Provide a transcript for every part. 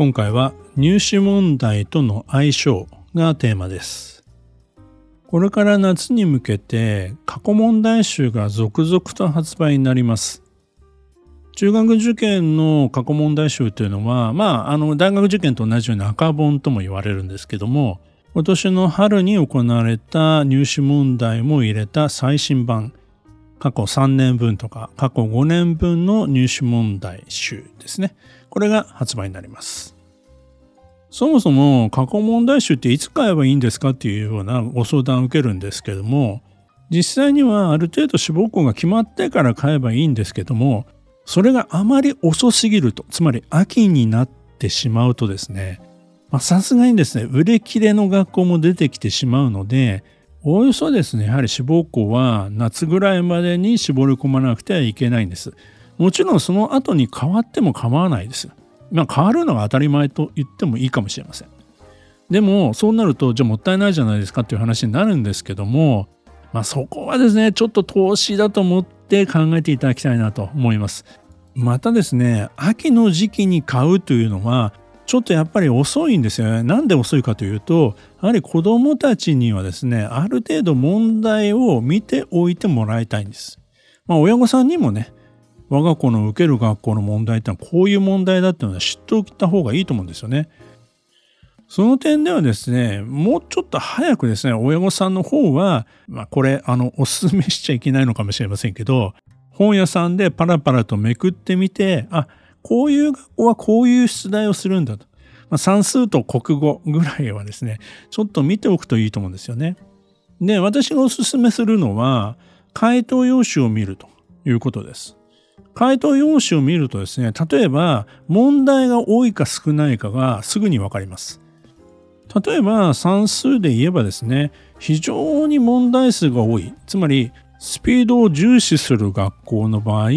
今回は入試問題との相性がテーマです。これから夏に向けて過去問題集が続々と発売になります。中学受験の過去問題集というのは、まあ、あの大学受験と同じように赤本とも言われるんですけども今年の春に行われた入試問題も入れた最新版。過去3年分とか過去5年分の入試問題集ですね。これが発売になります。そもそも過去問題集っていつ買えばいいんですかっていうようなご相談を受けるんですけども実際にはある程度志望校が決まってから買えばいいんですけどもそれがあまり遅すぎると、つまり秋になってしまうとですね、さすがにですね、売れ切れの学校も出てきてしまうので、おおよそですね、やはり志望校は夏ぐらいまでに絞り込まなくてはいけないんです。もちろんその後に変わっても構わないです。まあ変わるのが当たり前と言ってもいいかもしれません。でもそうなるとじゃあもったいないじゃないですかっていう話になるんですけども、まあそこはですね、ちょっと投資だと思って考えていただきたいなと思います。またですね秋の時期に買うというのはちょっとやっぱり遅いんですよね。なんで遅いかというとやはり子どもたちにはですねある程度問題を見ておいてもらいたいんです。まあ親御さんにもね我が子の受ける学校の問題ってのはこういう問題だっていうのは知っておいた方がいいと思うんですよね。その点ではですね、もうちょっと早くですね、親御さんの方は、まあこれ、あの、お勧めしちゃいけないのかもしれませんけど、本屋さんでパラパラとめくってみて、あ、こういう学校はこういう出題をするんだと。まあ、算数と国語ぐらいはですね、ちょっと見ておくといいと思うんですよね。で、私がお勧めするのは、回答用紙を見るということです。回答用紙を見るとですね、例えば問題が多いか少ないかがすぐにわかります。例えば算数で言えばですね、非常に問題数が多い。つまりスピードを重視する学校の場合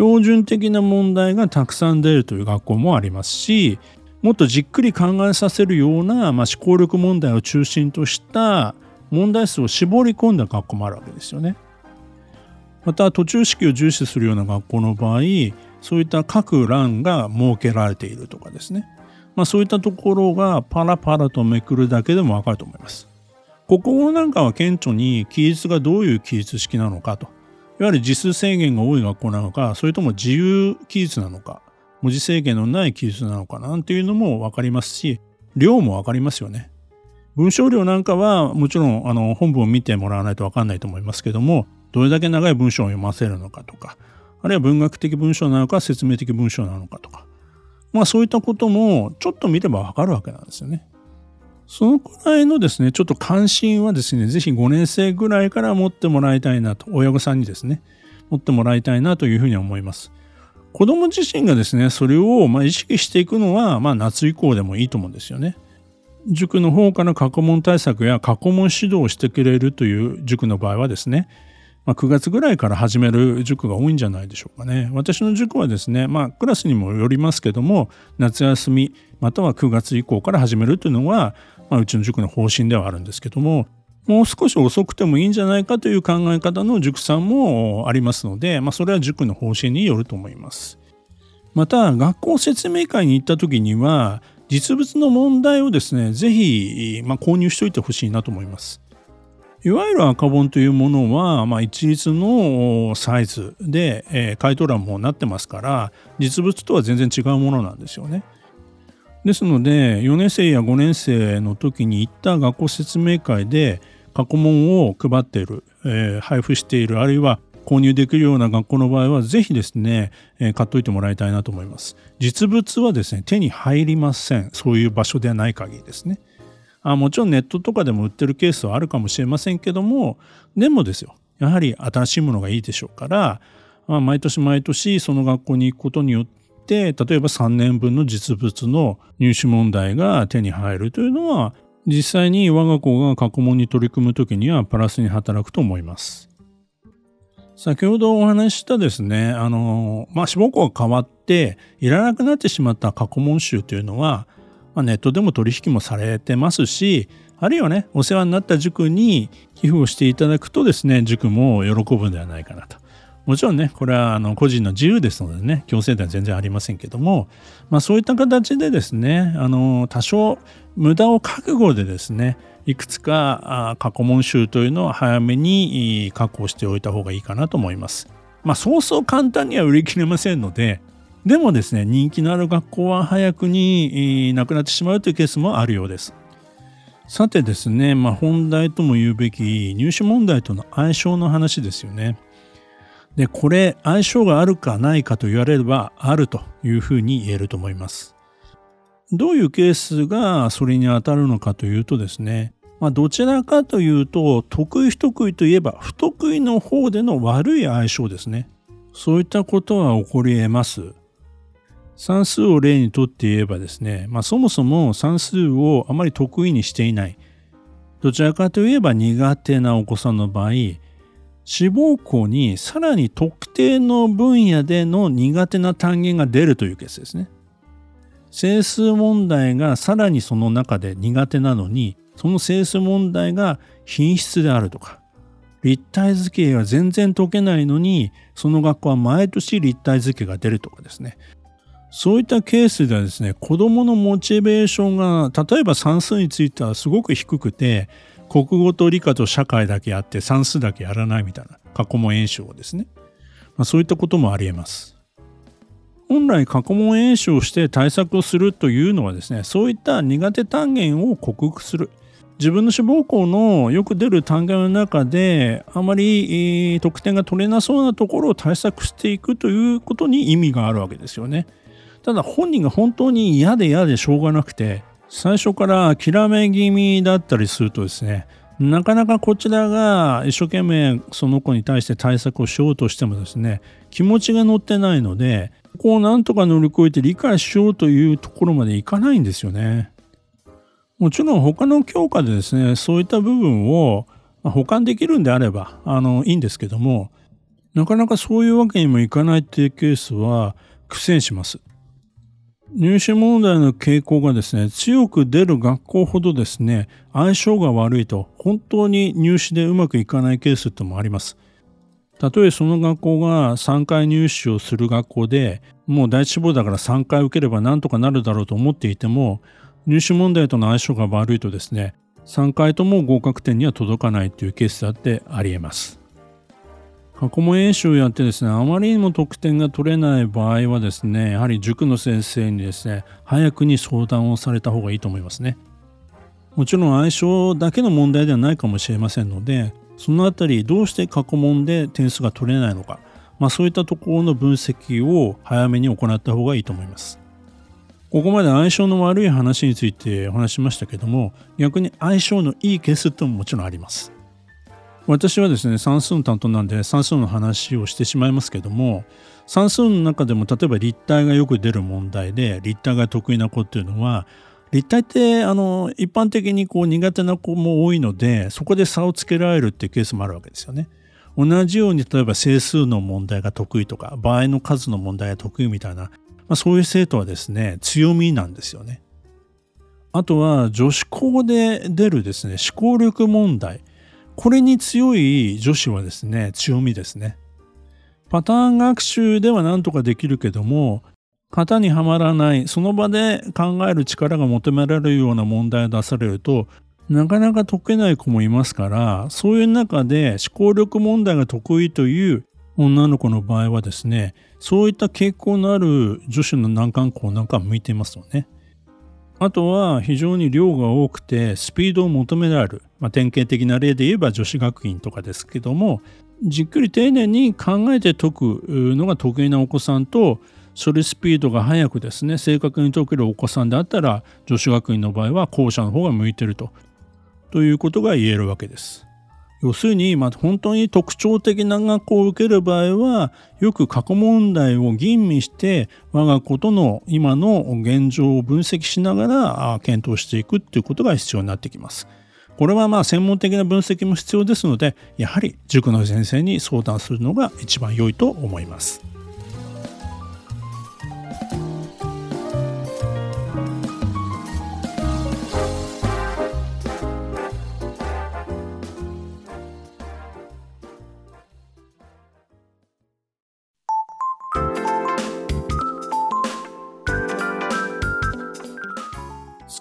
標準的な問題がたくさん出るという学校もありますしもっとじっくり考えさせるような、まあ、思考力問題を中心とした問題数を絞り込んだ学校もあるわけですよね。また途中式を重視するような学校の場合そういった各欄が設けられているとかですね、まあ、そういったところがパラパラとめくるだけでもわかると思います。国語なんかは顕著に記述がどういう記述式なのかと。いわゆる字数制限が多い学校なのか、それとも自由記述なのか、文字制限のない記述なのかなんていうのも分かりますし、量も分かりますよね。文章量なんかはもちろんあの本文を見てもらわないと分かんないと思いますけども、どれだけ長い文章を読ませるのかとか、あるいは文学的文章なのか説明的文章なのかとか、まあそういったこともちょっと見れば分かるわけなんですよね。そのくらいのですね、ちょっと関心はですね、ぜひ5年生ぐらいから持ってもらいたいなと、親御さんにですね、持ってもらいたいなというふうに思います。子供自身がですね、それをま意識していくのは、まあ夏以降でもいいと思うんですよね。塾の方から過去問対策や過去問指導をしてくれるという塾の場合はですね、まあ、9月ぐらいから始める塾が多いんじゃないでしょうかね。私の塾はですね、まあ、クラスにもよりますけども、夏休み、または9月以降から始めるというのは、まあ、うちの塾の方針ではあるんですけどももう少し遅くてもいいんじゃないかという考え方の塾さんもありますので、まあ、それは塾の方針によると思います。また学校説明会に行った時には実物の問題をですね是非、まあ、購入しておいてほしいなと思います。いわゆる赤本というものは、まあ、一律のサイズで、えー、回答欄もなってますから実物とは全然違うものなんですよね。ですので4年生や5年生の時に行った学校説明会で過去問を配っている、えー、配布しているあるいは購入できるような学校の場合はぜひですね、えー、買っといてもらいたいなと思います。実物はですね手に入りません。そういう場所ではない限りですね。あもちろんネットとかでも売ってるケースはあるかもしれませんけどもでもですよ。やはり新しいものがいいでしょうから、まあ、毎年毎年その学校に行くことによって例えば3年分の実物の入試問題が手に入るというのは実際に我が校が過去問に取り組む時にはプラスに働くと思います。先ほどお話ししたですね、あの、まあ、志望校が変わっていらなくなってしまった過去問集というのは、まあ、ネットでも取引もされてますし、あるいはね、お世話になった塾に寄付をしていただくとですね、塾も喜ぶんではないかなと。もちろんね、これはあの個人の自由ですのでね、強制では全然ありませんけども、まあそういった形でですね、あの、多少無駄を覚悟でですね、いくつか過去問集というのを早めに確保しておいた方がいいかなと思います。まあそうそう簡単には売り切れませんので、でもですね、人気のある学校は早くになくなってしまうというケースもあるようです。さてですね、まあ、本題とも言うべき入試問題との相性の話ですよね。で、これ相性があるかないかと言われればあるというふうに言えると思います。どういうケースがそれに当たるのかというとですね、まあ、どちらかというと得意不得意といえば不得意の方での悪い相性ですね。そういったことは起こり得ます。算数を例にとって言えばですね、まあ、そもそも算数をあまり得意にしていない。どちらかといえば苦手なお子さんの場合、志望校にさらに特定の分野での苦手な単元が出るというケースですね。整数問題がさらにその中で苦手なのに、その整数問題が品質であるとか、立体図形が全然解けないのに、その学校は毎年立体図形が出るとかですね。そういったケースではですね、子供のモチベーションが、例えば算数についてはすごく低くて、国語と理科と社会だけやって算数だけやらないみたいな過去問演習をですね。まあ、そういったこともあり得ます。本来過去問演習をして対策をするというのはですね、そういった苦手単元を克服する。自分の志望校のよく出る単元の中であまり得点が取れなそうなところを対策していくということに意味があるわけですよね。ただ本人が本当に嫌で嫌でしょうがなくて最初から諦め気味だったりするとですねなかなかこちらが一生懸命その子に対して対策をしようとしてもですね気持ちが乗ってないのでここをなんとか乗り越えて理解しようというところまでいかないんですよね。もちろん他の教科でですねそういった部分を保管できるんであればあのいいんですけどもなかなかそういうわけにもいかないっていうケースは苦戦します。入試問題の傾向がですね、強く出る学校ほどですね、相性が悪いと、本当に入試でうまくいかないケースってもあります。たとえその学校が3回入試をする学校で、もう第一志望だから3回受ければなんとかなるだろうと思っていても、入試問題との相性が悪いとですね、3回とも合格点には届かないというケースだってあり得ます。過去問演習をやってですね、あまりにも得点が取れない場合はですね、やはり塾の先生にですね、早くに相談をされた方がいいと思いますね。もちろん相性だけの問題ではないかもしれませんので、そのあたりどうして過去問で点数が取れないのか、まあそういったところの分析を早めに行った方がいいと思います。ここまで相性の悪い話についてお話しましたけども、逆に相性のいいケースってももちろんあります。私はですね算数の担当なんで算数の話をしてしまいますけども算数の中でも例えば立体がよく出る問題で立体が得意な子っていうのは立体ってあの一般的にこう苦手な子も多いのでそこで差をつけられるっていうケースもあるわけですよね。同じように例えば整数の問題が得意とか場合の数の問題が得意みたいな、まあ、そういう生徒はですね強みなんですよね。あとは女子校で出るですね思考力問題これに強い女子はですね、強みですね。パターン学習では何とかできるけども、型にはまらない、その場で考える力が求められるような問題を出されると、なかなか解けない子もいますから、そういう中で思考力問題が得意という女の子の場合はですね、そういった傾向のある女子の難関校なんか向いていますよね。あとは非常に量が多くてスピードを求められる。まあ、典型的な例で言えば女子学院とかですけども、じっくり丁寧に考えて解くのが得意なお子さんと、それスピードが速くですね、正確に解けるお子さんであったら、女子学院の場合は後者の方が向いてると、ということが言えるわけです。要するに、まあ、本当に特徴的な学校を受ける場合は、よく過去問題を吟味して、我が子との今の現状を分析しながら検討していくっていうことが必要になってきます。これはまあ専門的な分析も必要ですので、やはり塾の先生に相談するのが一番良いと思います。